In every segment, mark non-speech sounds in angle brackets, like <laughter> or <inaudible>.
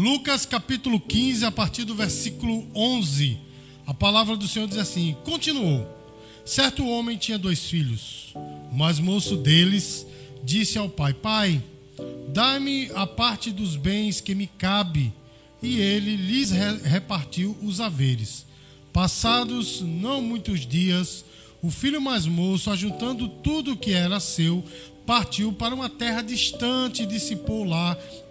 Lucas capítulo 15, a partir do versículo 11. A palavra do Senhor diz assim: Continuou. Certo homem tinha dois filhos. O mais moço deles disse ao pai: Pai, dá-me a parte dos bens que me cabe. E ele lhes repartiu os haveres. Passados não muitos dias, o filho mais moço, ajuntando tudo o que era seu, partiu para uma terra distante e dissipou lá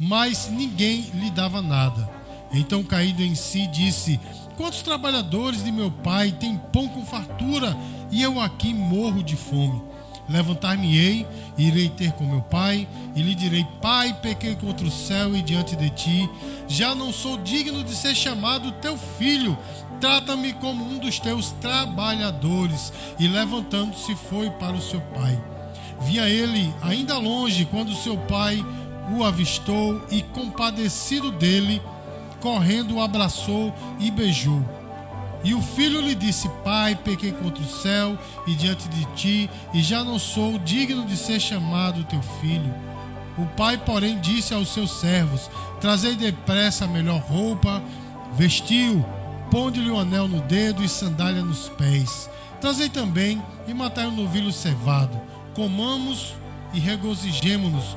mas ninguém lhe dava nada. Então, caído em si, disse: Quantos trabalhadores de meu pai têm pão com fartura e eu aqui morro de fome? Levantar-me-ei, irei ter com meu pai, e lhe direi: Pai, pequei contra o céu e diante de ti, já não sou digno de ser chamado teu filho. Trata-me como um dos teus trabalhadores. E levantando-se, foi para o seu pai. Via ele ainda longe quando seu pai o avistou e, compadecido dele, correndo o abraçou e beijou. E o filho lhe disse: Pai, pequei contra o céu e diante de ti, e já não sou digno de ser chamado teu filho. O pai, porém, disse aos seus servos: Trazei depressa a melhor roupa, vestiu, ponde-lhe o um anel no dedo e sandália nos pés. Trazei também e matai um novilho cevado. Comamos e regozijemo-nos,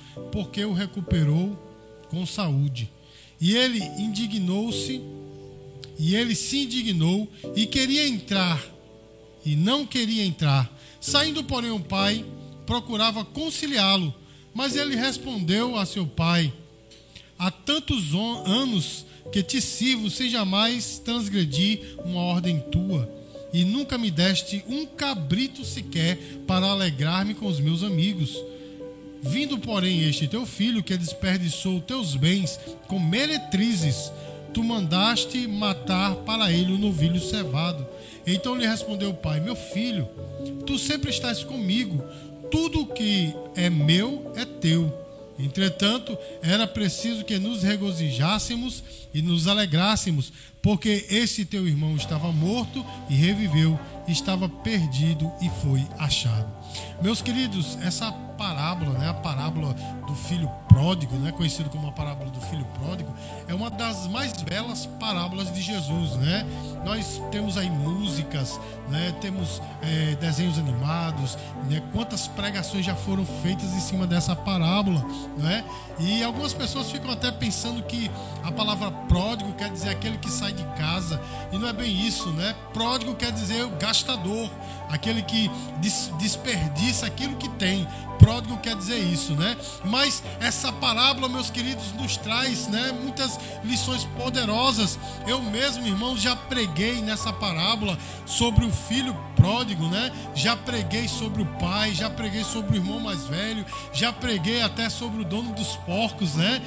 porque o recuperou com saúde. E ele indignou-se, e ele se indignou e queria entrar, e não queria entrar. Saindo, porém, o pai procurava conciliá-lo, mas ele respondeu a seu pai: Há tantos anos que te sirvo sem jamais transgredir uma ordem tua, e nunca me deste um cabrito sequer para alegrar-me com os meus amigos. Vindo, porém, este teu filho que desperdiçou teus bens com meretrizes, tu mandaste matar para ele o novilho cevado. Então lhe respondeu o pai: Meu filho, tu sempre estás comigo, tudo que é meu é teu. Entretanto, era preciso que nos regozijássemos e nos alegrássemos, porque esse teu irmão estava morto e reviveu, estava perdido e foi achado. Meus queridos, essa parábola, né, a parábola filho pródigo, né, conhecido como a parábola do filho pródigo, é uma das mais belas parábolas de Jesus, né? Nós temos aí músicas, né, temos é, desenhos animados, né? Quantas pregações já foram feitas em cima dessa parábola, né? E algumas pessoas ficam até pensando que a palavra pródigo quer dizer aquele que sai de casa, e não é bem isso, né? Pródigo quer dizer o gastador, aquele que desperdiça aquilo que tem pródigo quer dizer isso, né? Mas essa parábola, meus queridos, nos traz, né, muitas lições poderosas. Eu mesmo, irmão, já preguei nessa parábola sobre o filho pródigo, né? Já preguei sobre o pai, já preguei sobre o irmão mais velho, já preguei até sobre o dono dos porcos, né?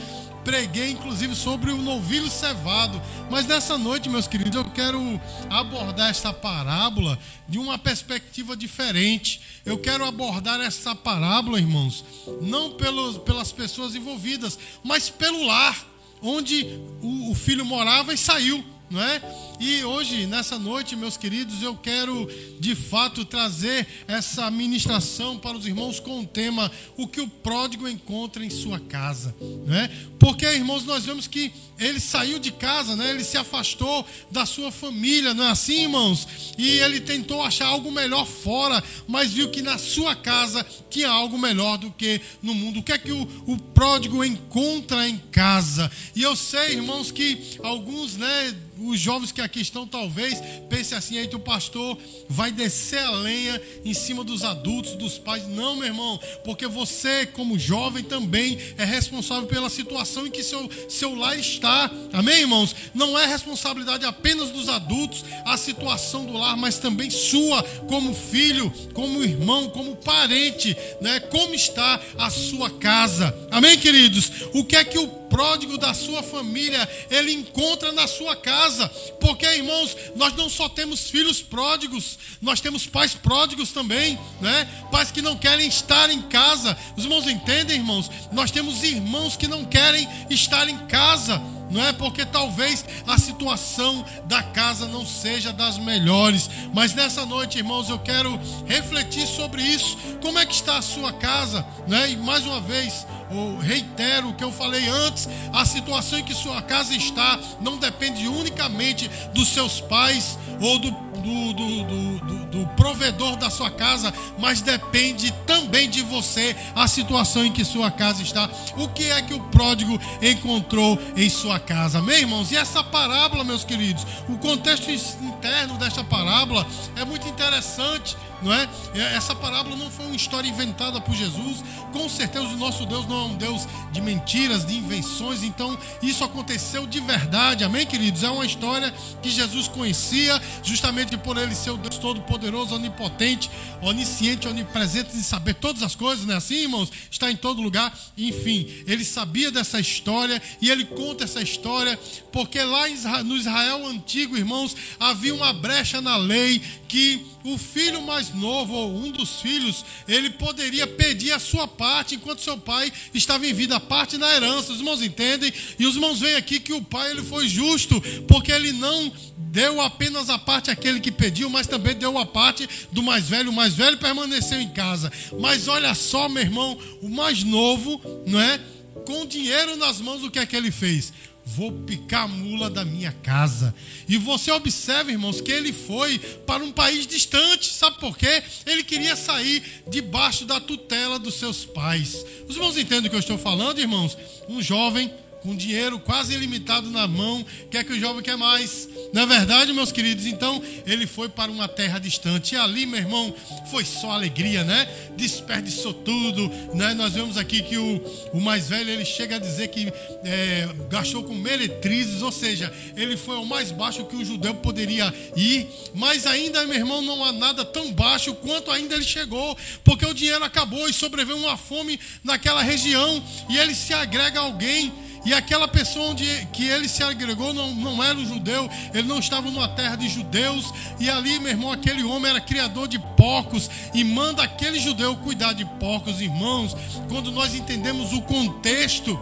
Preguei inclusive sobre o novilho cevado. Mas nessa noite, meus queridos, eu quero abordar esta parábola de uma perspectiva diferente. Eu quero abordar essa parábola, irmãos, não pelos, pelas pessoas envolvidas, mas pelo lar onde o, o filho morava e saiu não é? E hoje, nessa noite, meus queridos, eu quero de fato trazer essa ministração para os irmãos com o tema O que o pródigo encontra em sua casa, é? Porque, irmãos, nós vemos que ele saiu de casa, né? Ele se afastou da sua família, não é assim, irmãos? E ele tentou achar algo melhor fora, mas viu que na sua casa tinha algo melhor do que no mundo. O que é que o, o pródigo encontra em casa? E eu sei, irmãos, que alguns, né, os jovens que aqui estão talvez pensem assim, aí o pastor vai descer a lenha em cima dos adultos, dos pais. Não, meu irmão, porque você, como jovem, também é responsável pela situação em que seu, seu lar está. Amém, irmãos? Não é responsabilidade apenas dos adultos a situação do lar, mas também sua, como filho, como irmão, como parente, né? Como está a sua casa. Amém, queridos? O que é que o pródigo da sua família, ele encontra na sua casa. Porque, irmãos, nós não só temos filhos pródigos, nós temos pais pródigos também, né? Pais que não querem estar em casa. Os irmãos entendem, irmãos? Nós temos irmãos que não querem estar em casa não é porque talvez a situação da casa não seja das melhores, mas nessa noite, irmãos, eu quero refletir sobre isso. Como é que está a sua casa, né? E mais uma vez, eu reitero o que eu falei antes, a situação em que sua casa está não depende unicamente dos seus pais ou do do, do, do, do, provedor da sua casa, mas depende também de você a situação em que sua casa está. O que é que o pródigo encontrou em sua casa? Amém, irmãos? E essa parábola, meus queridos, o contexto interno desta parábola é muito interessante não é? Essa parábola não foi uma história inventada por Jesus. Com certeza o nosso Deus não é um Deus de mentiras, de invenções. Então isso aconteceu de verdade. Amém, queridos? É uma história que Jesus conhecia, justamente por ele ser o Deus todo-poderoso, onipotente, onisciente, onipresente, de saber todas as coisas, não é assim, irmãos? Está em todo lugar. Enfim, ele sabia dessa história e ele conta essa história porque lá no Israel antigo, irmãos, havia uma brecha na lei que o filho mais novo, ou um dos filhos, ele poderia pedir a sua parte enquanto seu pai estava em vida, a parte na herança. Os irmãos entendem? E os irmãos veem aqui que o pai ele foi justo, porque ele não deu apenas a parte àquele que pediu, mas também deu a parte do mais velho. O mais velho permaneceu em casa. Mas olha só, meu irmão, o mais novo, não é? Com dinheiro nas mãos, o que é que ele fez? vou picar a mula da minha casa. E você observa, irmãos, que ele foi para um país distante. Sabe por quê? Ele queria sair debaixo da tutela dos seus pais. Os irmãos entendem o que eu estou falando, irmãos? Um jovem com dinheiro quase ilimitado na mão, quer que o jovem quer mais. Não é verdade, meus queridos? Então, ele foi para uma terra distante. E ali, meu irmão, foi só alegria, né? Desperdiçou tudo, né? Nós vemos aqui que o, o mais velho, ele chega a dizer que é, gastou com meretrizes, ou seja, ele foi ao mais baixo que um judeu poderia ir. Mas ainda, meu irmão, não há nada tão baixo quanto ainda ele chegou, porque o dinheiro acabou e sobreviveu uma fome naquela região. E ele se agrega a alguém e aquela pessoa onde que ele se agregou não, não era um judeu, ele não estava numa terra de judeus. E ali, meu irmão, aquele homem era criador de porcos e manda aquele judeu cuidar de porcos, irmãos. Quando nós entendemos o contexto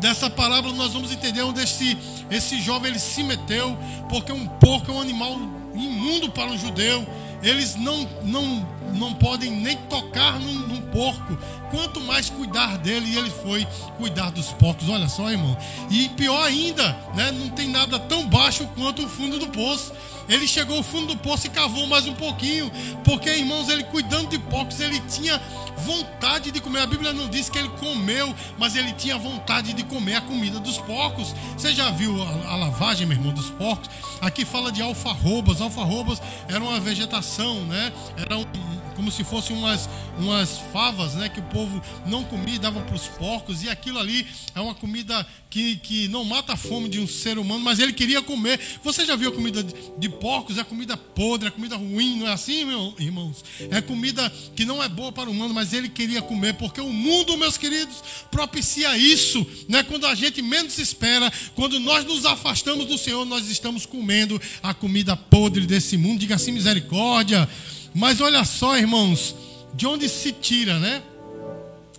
dessa parábola, nós vamos entender onde esse, esse jovem ele se meteu, porque um porco é um animal imundo para um judeu. Eles não, não, não podem nem tocar num, num porco, quanto mais cuidar dele, e ele foi cuidar dos porcos. Olha só, irmão. E pior ainda, né, não tem nada tão baixo quanto o fundo do poço. Ele chegou ao fundo do poço e cavou mais um pouquinho, porque, irmãos, ele cuidando de porcos, ele tinha vontade de comer. A Bíblia não diz que ele comeu, mas ele tinha vontade de comer a comida dos porcos. Você já viu a, a lavagem, meu irmão, dos porcos? Aqui fala de alfarrobas. Alfarrobas era uma vegetação, né? Era um, como se fossem umas, umas favas, né? Que o povo não comia e dava para os porcos. E aquilo ali é uma comida que, que não mata a fome de um ser humano, mas ele queria comer. Você já viu a comida de, de porcos? É comida podre, é comida ruim, não é assim, meu, irmãos? É comida que não é boa para o humano, mas ele queria comer, porque o mundo, meus queridos, propicia isso, né? Quando a gente menos espera, quando nós nos afastamos do Senhor, nós estamos comendo a comida podre desse mundo. Diga assim, misericórdia. Mas olha só, irmãos, de onde se tira, né?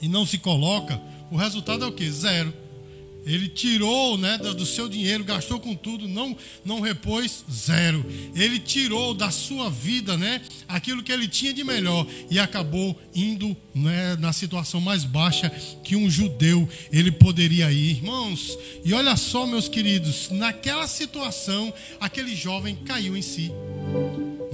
E não se coloca, o resultado é o que? Zero. ele tirou né, do seu dinheiro, gastou com tudo, não, não repôs zero. Ele tirou da sua vida né, aquilo que ele tinha de melhor e acabou indo né, na situação mais baixa que um judeu ele poderia ir. Irmãos, e olha só, meus queridos, naquela situação, aquele jovem caiu em si.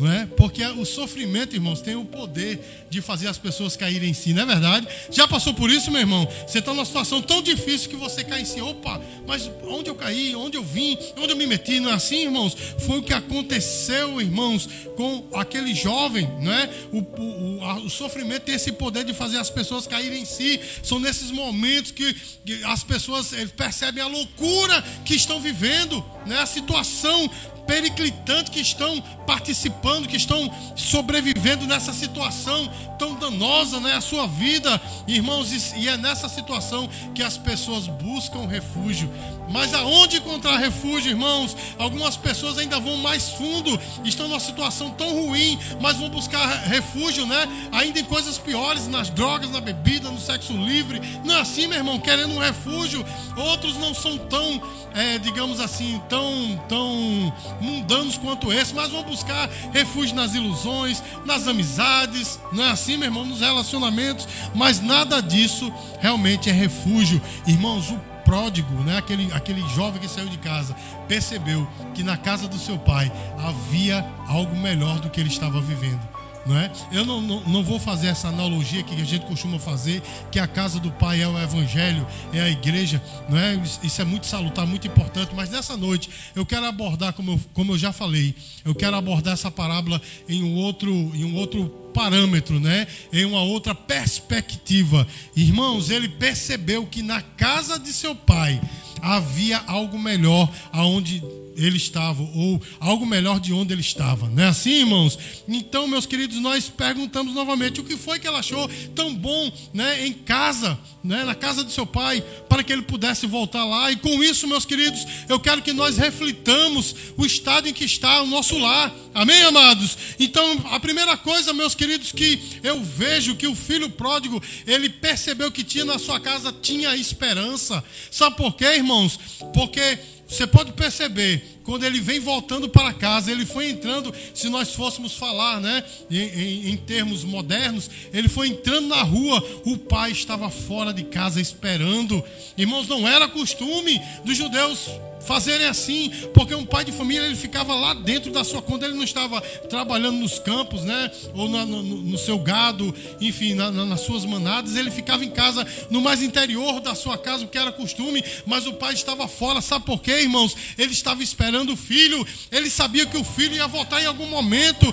Não é? Porque o sofrimento, irmãos, tem o poder de fazer as pessoas caírem em si, não é verdade? Já passou por isso, meu irmão? Você está numa situação tão difícil que você cai em si. Opa, mas onde eu caí? Onde eu vim? Onde eu me meti? Não é assim, irmãos? Foi o que aconteceu, irmãos, com aquele jovem, não é? O, o, a, o sofrimento tem esse poder de fazer as pessoas caírem em si. São nesses momentos que, que as pessoas percebem a loucura que estão vivendo, né? A situação periclitantes que estão participando, que estão sobrevivendo nessa situação tão danosa, né? A sua vida, irmãos, e é nessa situação que as pessoas buscam refúgio. Mas aonde encontrar refúgio, irmãos? Algumas pessoas ainda vão mais fundo, estão numa situação tão ruim, mas vão buscar refúgio, né? Ainda em coisas piores, nas drogas, na bebida, no sexo livre. Não é assim, meu irmão, querendo um refúgio. Outros não são tão, é, digamos assim, tão, tão mundanos quanto esse, mas vão buscar refúgio nas ilusões, nas amizades, não é assim, meu irmão, nos relacionamentos, mas nada disso realmente é refúgio. Irmãos, o pródigo, né, aquele, aquele jovem que saiu de casa, percebeu que na casa do seu pai havia algo melhor do que ele estava vivendo. Não é? Eu não, não, não, vou fazer essa analogia que a gente costuma fazer, que a casa do Pai é o Evangelho, é a igreja, não é? Isso é muito salutar, muito importante, mas nessa noite eu quero abordar, como eu, como eu já falei, eu quero abordar essa parábola em um outro, em um outro parâmetro, né? Em uma outra perspectiva. Irmãos, ele percebeu que na casa de seu pai havia algo melhor aonde ele estava, ou algo melhor de onde ele estava. Não é assim, irmãos? Então, meus queridos, nós perguntamos novamente o que foi que ela achou tão bom né, em casa, né, na casa do seu pai, para que ele pudesse voltar lá. E com isso, meus queridos, eu quero que nós reflitamos o estado em que está o nosso lar. Amém, amados? Então, a primeira coisa, meus queridos, que eu vejo que o filho pródigo, ele percebeu que tinha na sua casa, tinha esperança. Sabe por quê, irmãos? Porque você pode perceber, quando ele vem voltando para casa, ele foi entrando, se nós fôssemos falar, né, em, em, em, termos modernos, ele foi entrando na rua, o pai estava fora de casa esperando. Irmãos, não era costume dos judeus fazerem assim, porque um pai de família ele ficava lá dentro da sua quando ele não estava trabalhando nos campos, né, ou no, no, no seu gado, enfim, na, na, nas suas manadas, ele ficava em casa no mais interior da sua casa, o que era costume, mas o pai estava fora, sabe por quê, irmãos? Ele estava esperando o filho, ele sabia que o filho ia voltar em algum momento,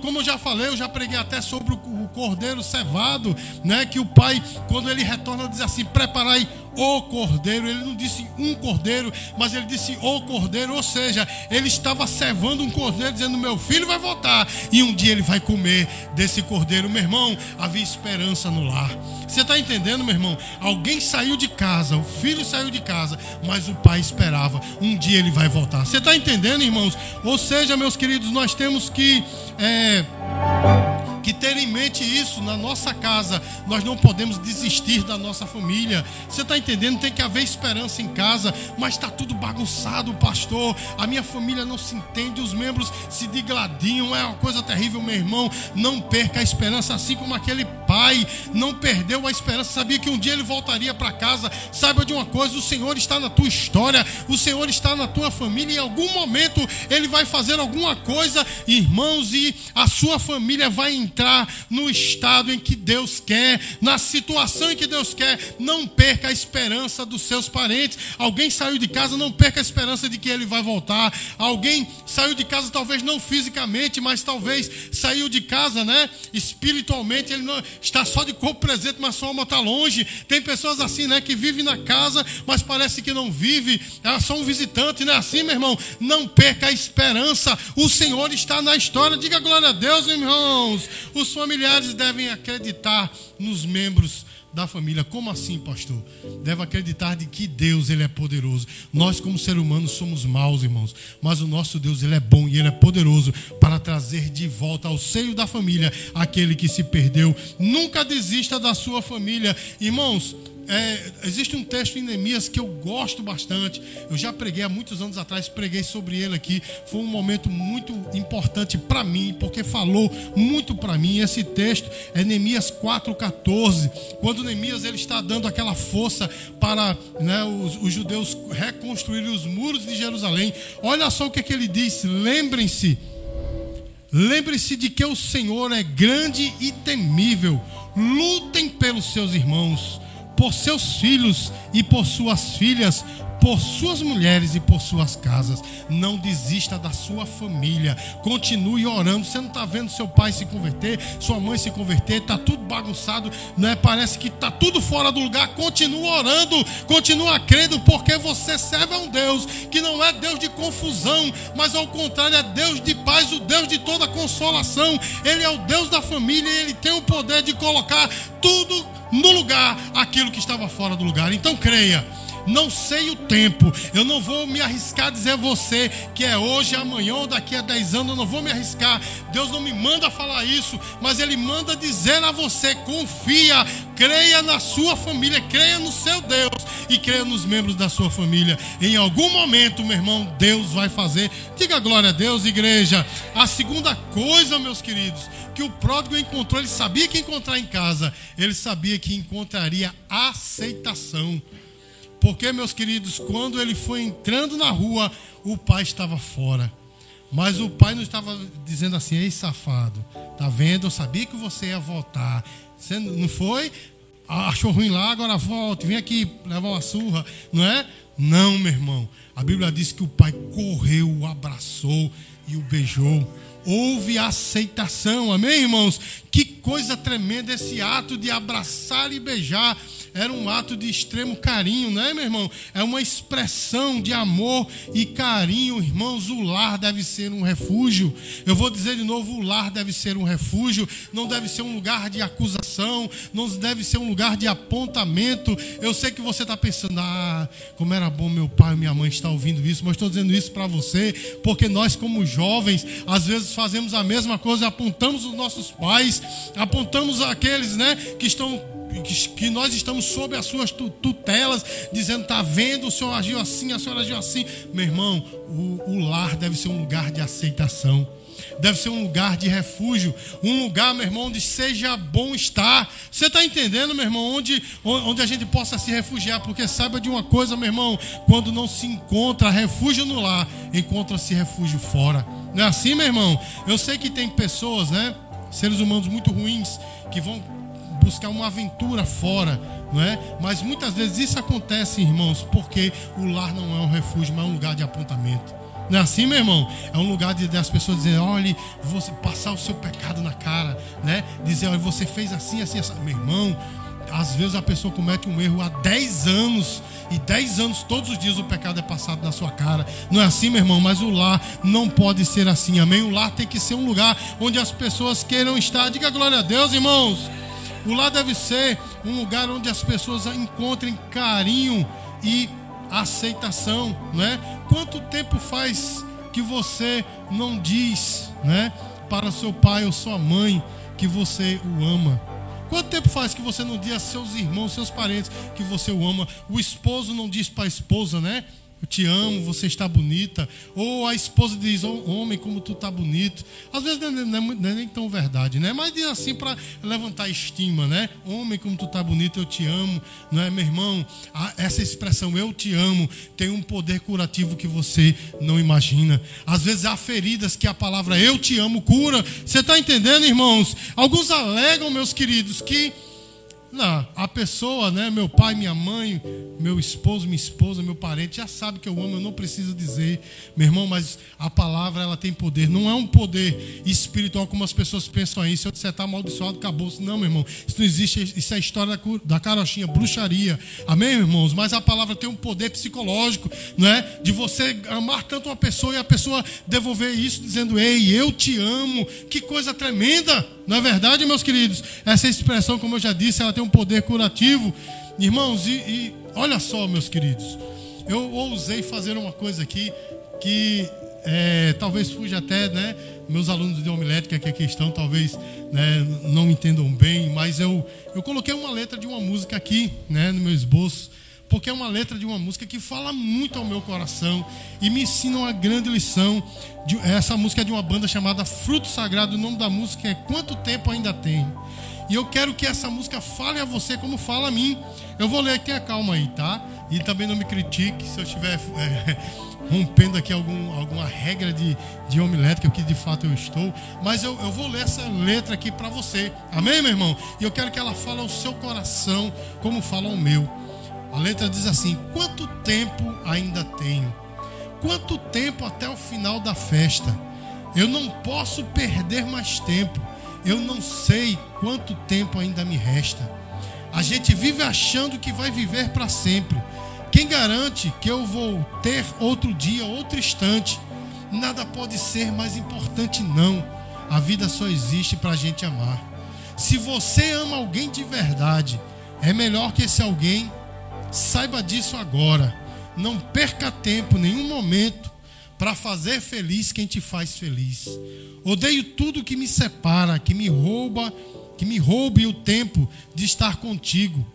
como eu já falei, eu já preguei até sobre o cordeiro cevado, né, que o pai, quando ele retorna, diz assim: preparai o cordeiro. Ele não disse um cordeiro, mas ele disse o cordeiro. Ou seja, ele estava servando um cordeiro, dizendo: Meu filho vai voltar e um dia ele vai comer desse cordeiro. Meu irmão, havia esperança no lar. Você está entendendo, meu irmão? Alguém saiu de casa, o filho saiu de casa, mas o pai esperava: um dia ele vai voltar. Você está entendendo, irmãos? Ou seja, meus queridos, nós temos que. É que ter em mente isso na nossa casa. Nós não podemos desistir da nossa família. Você está entendendo? Tem que haver esperança em casa, mas está tudo bagunçado, pastor. A minha família não se entende, os membros se digladiam, é uma coisa terrível, meu irmão. Não perca a esperança, assim como aquele pai não perdeu a esperança, sabia que um dia ele voltaria para casa. Saiba de uma coisa: o Senhor está na tua história, o Senhor está na tua família. Em algum momento ele vai fazer alguma coisa, irmãos, e a sua família vai entrar no estado em que Deus quer, na situação em que Deus quer. Não perca a esperança dos seus parentes. Alguém saiu de casa, não perca a esperança de que ele vai voltar. Alguém saiu de casa, talvez não fisicamente, mas talvez saiu de casa, né? Espiritualmente, ele não está só de corpo presente, mas sua alma está longe. Tem pessoas assim, né? Que vivem na casa, mas parece que não vive. É só um visitante, né? Assim, meu irmão, não perca a esperança. O Senhor está na história. Diga glória a Deus, irmãos. Os familiares devem acreditar nos membros da família. Como assim, pastor? Deve acreditar de que Deus ele é poderoso. Nós como seres humanos somos maus, irmãos, mas o nosso Deus ele é bom e ele é poderoso para trazer de volta ao seio da família aquele que se perdeu. Nunca desista da sua família. Irmãos, é, existe um texto em Neemias que eu gosto bastante. Eu já preguei há muitos anos atrás, preguei sobre ele aqui. Foi um momento muito importante para mim, porque falou muito para mim. Esse texto é Neemias 4,14. Quando Neemias ele está dando aquela força para né, os, os, judeus reconstruírem os muros de Jerusalém. Olha só o que, é que ele diz: lembrem-se. Lembre-se de que o Senhor é grande e temível. Lutem pelos seus irmãos por seus filhos e por suas filhas, por suas mulheres e por suas casas. Não desista da sua família. Continue orando. Você não está vendo seu pai se converter, sua mãe se converter, está tudo bagunçado, né? parece que está tudo fora do lugar. Continue orando, continue crendo, porque você serve a um Deus que não é Deus de confusão, mas ao contrário, é Deus de paz, o Deus de toda consolação. Ele é o Deus da família e ele tem o poder de colocar tudo no lugar aquilo que estava fora do lugar. Então creia. Não sei o tempo. Eu não vou me arriscar a dizer a você que é hoje, amanhã ou daqui a 10 anos. Eu não vou me arriscar. Deus não me manda falar isso, mas Ele manda dizer a você: confia, creia na sua família, creia no seu Deus e creia nos membros da sua família. Em algum momento, meu irmão, Deus vai fazer. Diga glória a Deus, igreja. A segunda coisa, meus queridos, que o pródigo encontrou, ele sabia que encontrar em casa, ele sabia que encontraria aceitação. Porque, meus queridos, quando ele foi entrando na rua, o pai estava fora. Mas o pai não estava dizendo assim: ei, safado, tá vendo? Eu sabia que você ia voltar. Você não foi? Achou ruim lá, agora volte, vem aqui levar uma surra, não é? Não, meu irmão. A Bíblia diz que o pai correu, o abraçou e o beijou houve aceitação. Amém, irmãos? Que coisa tremenda esse ato de abraçar e beijar era um ato de extremo carinho, né, meu irmão? É uma expressão de amor e carinho, irmãos. O lar deve ser um refúgio. Eu vou dizer de novo: o lar deve ser um refúgio, não deve ser um lugar de acusação, não deve ser um lugar de apontamento. Eu sei que você está pensando, ah, como era bom meu pai e minha mãe estar ouvindo isso, mas estou dizendo isso para você, porque nós, como jovens, às vezes fazemos a mesma coisa, apontamos os nossos pais, apontamos aqueles né, que estão que nós estamos sob as suas tutelas, dizendo: está vendo, o senhor agiu assim, a senhora agiu assim. Meu irmão, o, o lar deve ser um lugar de aceitação deve ser um lugar de refúgio, um lugar, meu irmão, onde seja bom estar. Você está entendendo, meu irmão, onde, onde a gente possa se refugiar? Porque saiba de uma coisa, meu irmão, quando não se encontra refúgio no lar, encontra-se refúgio fora. Não é assim, meu irmão? Eu sei que tem pessoas, né, seres humanos muito ruins, que vão buscar uma aventura fora, não é? Mas muitas vezes isso acontece, irmãos, porque o lar não é um refúgio, mas é um lugar de apontamento. Não é assim, meu irmão? É um lugar de, de as pessoas dizerem, olha, você passar o seu pecado na cara, né? Dizer, olha, você fez assim, assim, assim. Meu irmão, às vezes a pessoa comete um erro há 10 anos e 10 anos todos os dias o pecado é passado na sua cara. Não é assim, meu irmão, mas o lar não pode ser assim. Amém? O lar tem que ser um lugar onde as pessoas queiram estar. Diga glória a Deus, irmãos. O lar deve ser um lugar onde as pessoas encontrem carinho e aceitação, né? Quanto tempo faz que você não diz, né, para seu pai ou sua mãe que você o ama? Quanto tempo faz que você não diz a seus irmãos, seus parentes que você o ama? O esposo não diz para a esposa, né? Eu te amo, você está bonita. Ou a esposa diz, oh, homem, como tu está bonito. Às vezes não é, é, não é, nem tão verdade, né? Mas diz assim para levantar estima, né? Homem, como tu está bonito, eu te amo. Não é, meu irmão? Essa expressão, eu te amo, tem um poder curativo que você não imagina. Às vezes há feridas que a palavra eu te amo cura. Você está entendendo, irmãos? Alguns alegam, meus queridos, que não, a pessoa, né, meu pai, minha mãe, meu esposo, minha esposa, meu parente, já sabe que eu amo, eu não preciso dizer, meu irmão, mas a palavra ela tem poder, não é um poder espiritual como as pessoas pensam aí. Se eu disser tá amaldiçoado, acabou. Não, meu irmão, isso não existe, isso é história da, da carochinha, bruxaria. Amém, irmãos? Mas a palavra tem um poder psicológico, não é? De você amar tanto uma pessoa e a pessoa devolver isso dizendo, ei, eu te amo. Que coisa tremenda! Na é verdade, meus queridos, essa expressão, como eu já disse, ela tem um poder curativo. Irmãos, e, e olha só, meus queridos, eu ousei fazer uma coisa aqui que é, talvez fuja até, né? Meus alunos de homilética que aqui estão, talvez né, não entendam bem, mas eu, eu coloquei uma letra de uma música aqui, né, no meu esboço, porque é uma letra de uma música que fala muito ao meu coração e me ensina uma grande lição. Essa música é de uma banda chamada Fruto Sagrado, o nome da música é Quanto Tempo Ainda Tem. E eu quero que essa música fale a você como fala a mim. Eu vou ler, tenha calma aí, tá? E também não me critique se eu estiver <laughs> é, rompendo aqui algum, alguma regra de, de homilética, que de fato eu estou. Mas eu, eu vou ler essa letra aqui para você. Amém, meu irmão? E eu quero que ela fale ao seu coração como fala ao meu. A letra diz assim: Quanto tempo ainda tenho? Quanto tempo até o final da festa? Eu não posso perder mais tempo. Eu não sei quanto tempo ainda me resta. A gente vive achando que vai viver para sempre. Quem garante que eu vou ter outro dia, outro instante? Nada pode ser mais importante, não. A vida só existe para a gente amar. Se você ama alguém de verdade, é melhor que esse alguém saiba disso agora. Não perca tempo, nenhum momento, para fazer feliz quem te faz feliz. Odeio tudo que me separa, que me rouba, que me roube o tempo de estar contigo.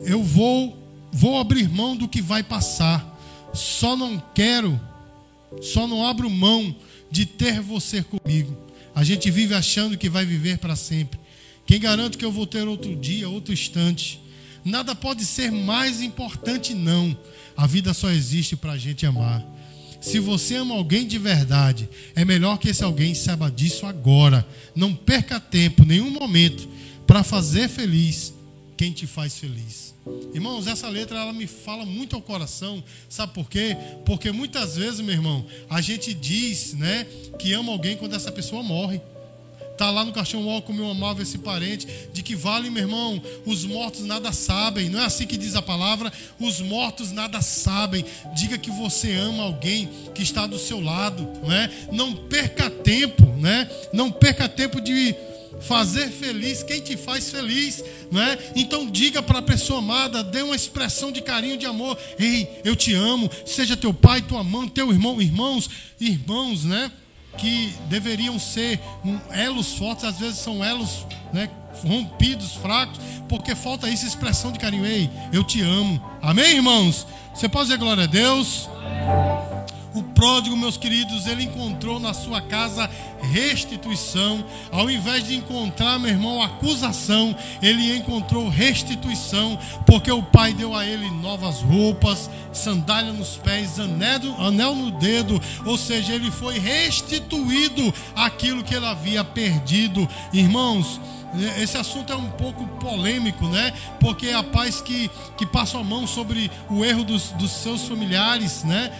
Eu vou vou abrir mão do que vai passar. Só não quero, só não abro mão de ter você comigo. A gente vive achando que vai viver para sempre. Quem garante que eu vou ter outro dia, outro instante? Nada pode ser mais importante, não. A vida só existe para a gente amar. Se você ama alguém de verdade, é melhor que esse alguém saiba disso agora. Não perca tempo, nenhum momento, para fazer feliz quem te faz feliz. Irmãos, essa letra ela me fala muito ao coração, sabe por quê? Porque muitas vezes, meu irmão, a gente diz, né, que ama alguém quando essa pessoa morre. Tá lá no caixão, ó, como eu amava esse parente, de que vale, meu irmão, os mortos nada sabem. Não é assim que diz a palavra? Os mortos nada sabem. Diga que você ama alguém que está do seu lado, né? Não perca tempo, né? Não perca tempo de fazer feliz quem te faz feliz, não é? Então diga para a pessoa amada, dê uma expressão de carinho, de amor. Ei, eu te amo. Seja teu pai, tua mãe, teu irmão, irmãos, irmãos, né? Que deveriam ser elos fortes, às vezes são elos, né? Rompidos, fracos, porque falta isso, expressão de carinho. Ei, eu te amo. Amém, irmãos? Você pode dizer glória a Deus? O pródigo, meus queridos, ele encontrou na sua casa restituição. Ao invés de encontrar, meu irmão, acusação, ele encontrou restituição, porque o pai deu a ele novas roupas, sandália nos pés, anel, anel no dedo, ou seja, ele foi restituído aquilo que ele havia perdido. Irmãos, esse assunto é um pouco polêmico, né? Porque há pais que, que passam a mão sobre o erro dos, dos seus familiares, né?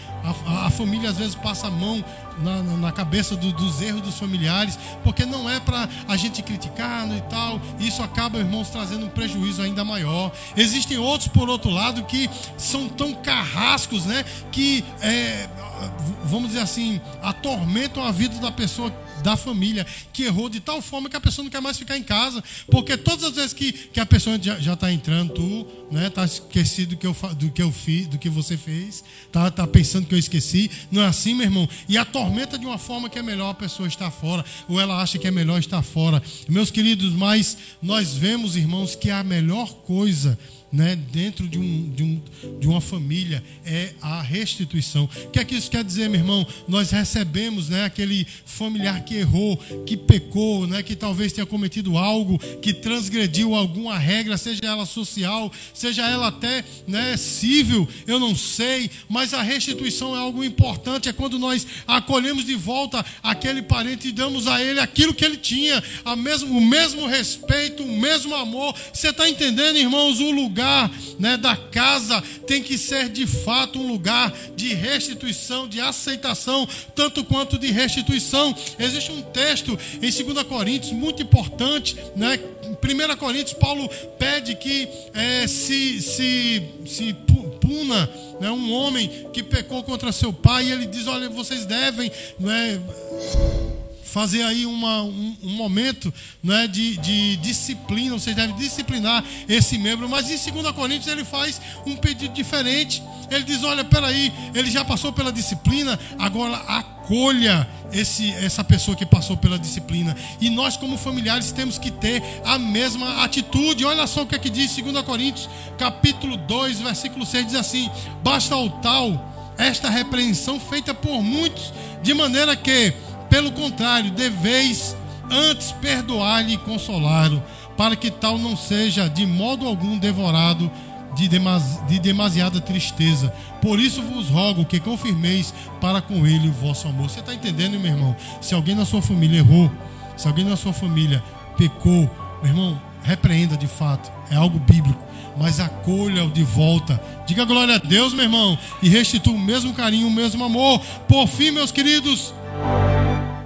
A, a, família às vezes passa a mão na, na cabeça do, dos erros dos familiares, porque não é para a gente criticar né, e tal. Isso acaba, irmãos, trazendo um prejuízo ainda maior. Existem outros, por outro lado, que são tão carrascos, né? Que, é, vamos dizer assim, atormentam a vida da pessoa da família que errou de tal forma que a pessoa não quer mais ficar em casa, porque todas as vezes que, que a pessoa já está entrando, tu né, tá esquecido do que eu do que eu fiz, do que você fez, tá, tá pensando que eu esqueci, não é assim, meu irmão? E atormenta de uma forma que é melhor a pessoa estar fora, ou ela acha que é melhor estar fora. Meus queridos, mas nós vemos, irmãos, que a melhor coisa né, dentro de, um, de, um, de uma família é a restituição. O que é que isso quer dizer, meu irmão? Nós recebemos né, aquele familiar que errou, que pecou, né, que talvez tenha cometido algo, que transgrediu alguma regra, seja ela social, seja ela até né, civil, eu não sei, mas a restituição é algo importante, é quando nós acolhemos de volta aquele parente e damos a ele aquilo que ele tinha, a mesmo, o mesmo respeito, o mesmo amor. Você está entendendo, irmãos, o lugar lugar né, da casa tem que ser de fato um lugar de restituição, de aceitação, tanto quanto de restituição. Existe um texto em 2 Coríntios muito importante, né? Em 1 Coríntios, Paulo pede que é, se, se, se puna né, um homem que pecou contra seu pai, e ele diz: Olha, vocês devem. Né, fazer aí uma, um, um, momento né, de, de disciplina, você deve disciplinar esse membro. Mas em 2 Coríntios ele faz um pedido diferente. Ele diz: olha, peraí, ele já passou pela disciplina, agora acolha esse, essa pessoa que passou pela disciplina. E nós, como familiares, temos que ter a mesma atitude. Olha só o que é que diz 2 Coríntios, capítulo 2, versículo 6, diz assim: Basta ao tal esta repreensão feita por muitos, de maneira que, pelo contrário, deveis antes perdoar-lhe e consolá-lo, para que tal não seja de modo algum devorado de, de demasiada tristeza. Por isso vos rogo que confirmeis para com ele o vosso amor. Você está entendendo, meu irmão? Se alguém na sua família errou, se alguém na sua família pecou, meu irmão, repreenda de fato. É algo bíblico. Mas acolha-o de volta. Diga glória a Deus, meu irmão. E restitua o mesmo carinho, o mesmo amor. Por fim, meus queridos,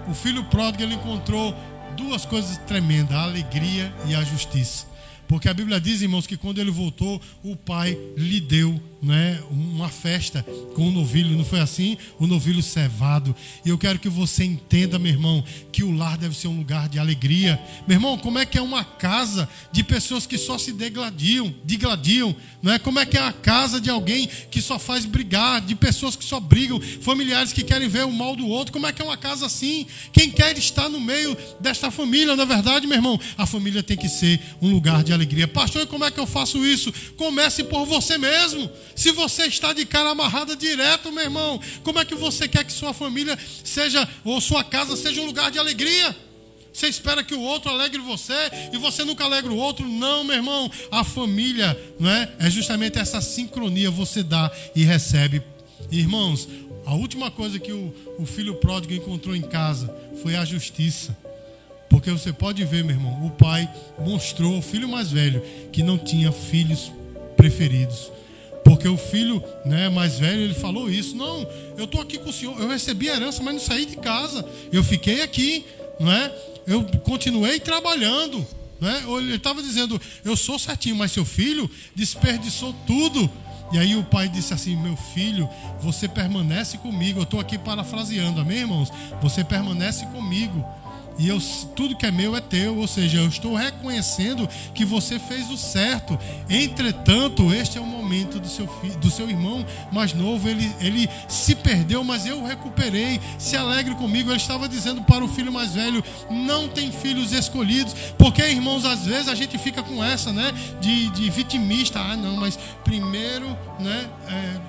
o filho pródigo ele encontrou duas coisas tremendas: a alegria e a justiça. Porque a Bíblia diz, irmãos, que quando ele voltou, o pai lhe deu né, uma festa com o novilho, não foi assim? O novilho cevado. E eu quero que você entenda, meu irmão, que o lar deve ser um lugar de alegria. Meu irmão, como é que é uma casa de pessoas que só se degladiam, degladiam, não é? Como é que é a casa de alguém que só faz brigar, de pessoas que só brigam, familiares que querem ver o mal do outro? Como é que é uma casa assim? Quem quer estar no meio desta família, na verdade, meu irmão, a família tem que ser um lugar de alegria. Pastor, como é que eu faço isso? Comece por você mesmo. Se você está de cara amarrada direto, meu irmão, como é que você quer que sua família seja, ou sua casa seja um lugar de alegria? Você espera que o outro alegre você e você nunca alegra o outro? Não, meu irmão. A família, não é? É justamente essa sincronia você dá e recebe. Irmãos, a última coisa que o, o filho pródigo encontrou em casa foi a justiça. Porque você pode ver, meu irmão, o pai mostrou ao filho mais velho que não tinha filhos preferidos. Porque o filho né, mais velho, ele falou isso. Não, eu estou aqui com o senhor. Eu recebi herança, mas não saí de casa. Eu fiquei aqui, não é? Eu continuei trabalhando. Né? Ele estava dizendo, eu sou certinho, mas seu filho desperdiçou tudo. E aí o pai disse assim: Meu filho, você permanece comigo. Eu estou aqui parafraseando, amém, irmãos? Você permanece comigo e eu, tudo que é meu é teu, ou seja, eu estou reconhecendo que você fez o certo. Entretanto, este é o momento do seu, do seu irmão mais novo, ele, ele se perdeu, mas eu o recuperei. Se alegre comigo. Ele estava dizendo para o filho mais velho: não tem filhos escolhidos, porque irmãos, às vezes a gente fica com essa, né, de, de vitimista. Ah, não, mas primeiro, né,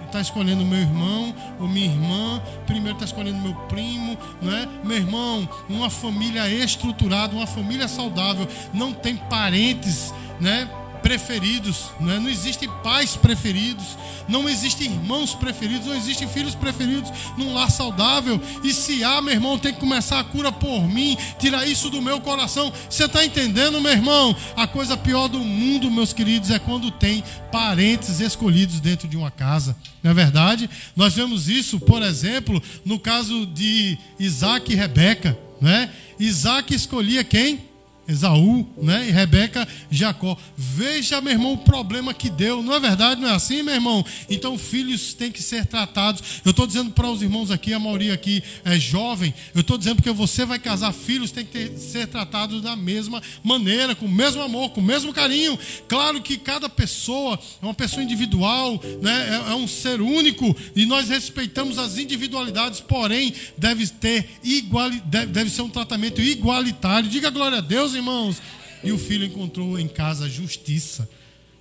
está é, escolhendo meu irmão ou minha irmã, primeiro está escolhendo meu primo, né, meu irmão, uma família estruturada, uma família saudável, não tem parentes, né? Preferidos, né? não existem pais preferidos, não existem irmãos preferidos, não existem filhos preferidos num lar saudável. E se há, meu irmão, tem que começar a cura por mim, tirar isso do meu coração. Você está entendendo, meu irmão? A coisa pior do mundo, meus queridos, é quando tem parentes escolhidos dentro de uma casa. Não é verdade? Nós vemos isso, por exemplo, no caso de Isaac e Rebeca, né? Isaac escolhia quem? Esaú, né? E Rebeca, Jacó. Veja, meu irmão, o problema que deu. Não é verdade? Não é assim, meu irmão? Então, filhos têm que ser tratados. Eu estou dizendo para os irmãos aqui, a maioria aqui é jovem. Eu estou dizendo porque você vai casar, filhos têm que ter, ser tratados da mesma maneira, com o mesmo amor, com o mesmo carinho. Claro que cada pessoa é uma pessoa individual, né? É, é um ser único e nós respeitamos as individualidades, porém, deve ter igual, deve, deve ser um tratamento igualitário. Diga glória a Deus, irmãos. E o filho encontrou em casa justiça.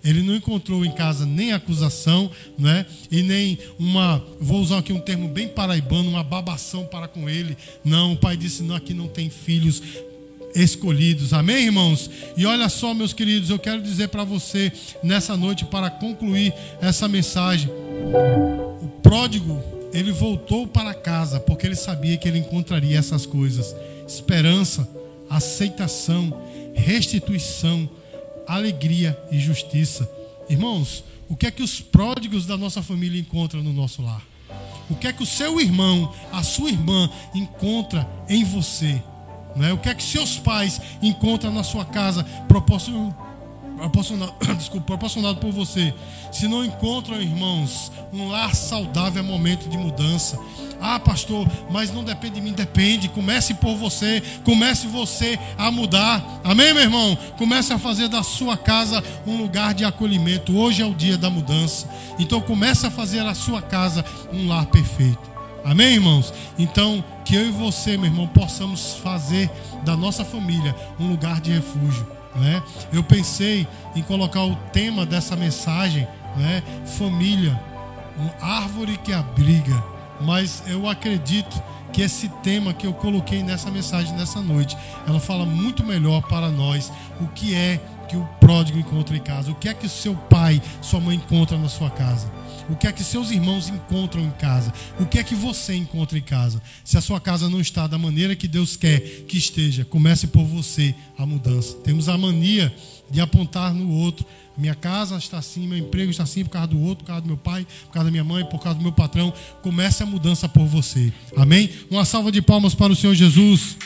Ele não encontrou em casa nem acusação, né? E nem uma, vou usar aqui um termo bem paraibano, uma babação para com ele. Não, o pai disse: "Não, aqui não tem filhos escolhidos". Amém, irmãos? E olha só, meus queridos, eu quero dizer para você nessa noite para concluir essa mensagem. O pródigo, ele voltou para casa porque ele sabia que ele encontraria essas coisas: esperança, aceitação, restituição, alegria e justiça. Irmãos, o que é que os pródigos da nossa família encontram no nosso lar? O que é que o seu irmão, a sua irmã encontra em você? Não é? O que é que seus pais encontram na sua casa proporcionando proporcionado, <coughs> desculpa, proporcionado por você. Se não encontram, irmãos, um lar saudável é momento de mudança. Ah, pastor, mas não depende de mim, depende. Comece por você, comece você a mudar. Amém, meu irmão? Comece a fazer da sua casa um lugar de acolhimento. Hoje é o dia da mudança. Então comece a fazer a sua casa um lar perfeito. Amém, irmãos? Então, que eu e você, meu irmão, possamos fazer da nossa família um lugar de refúgio. Né? Eu pensei em colocar o tema dessa mensagem, né? família, árvore que abriga, mas eu acredito que esse tema que eu coloquei nessa mensagem nessa noite, ela fala muito melhor para nós o que é que o pródigo encontra em casa, o que é que o seu pai, sua mãe encontra na sua casa. O que é que seus irmãos encontram em casa? O que é que você encontra em casa? Se a sua casa não está da maneira que Deus quer que esteja, comece por você a mudança. Temos a mania de apontar no outro. Minha casa está assim, meu emprego está assim por causa do outro, por causa do meu pai, por causa da minha mãe, por causa do meu patrão. Comece a mudança por você. Amém? Uma salva de palmas para o Senhor Jesus.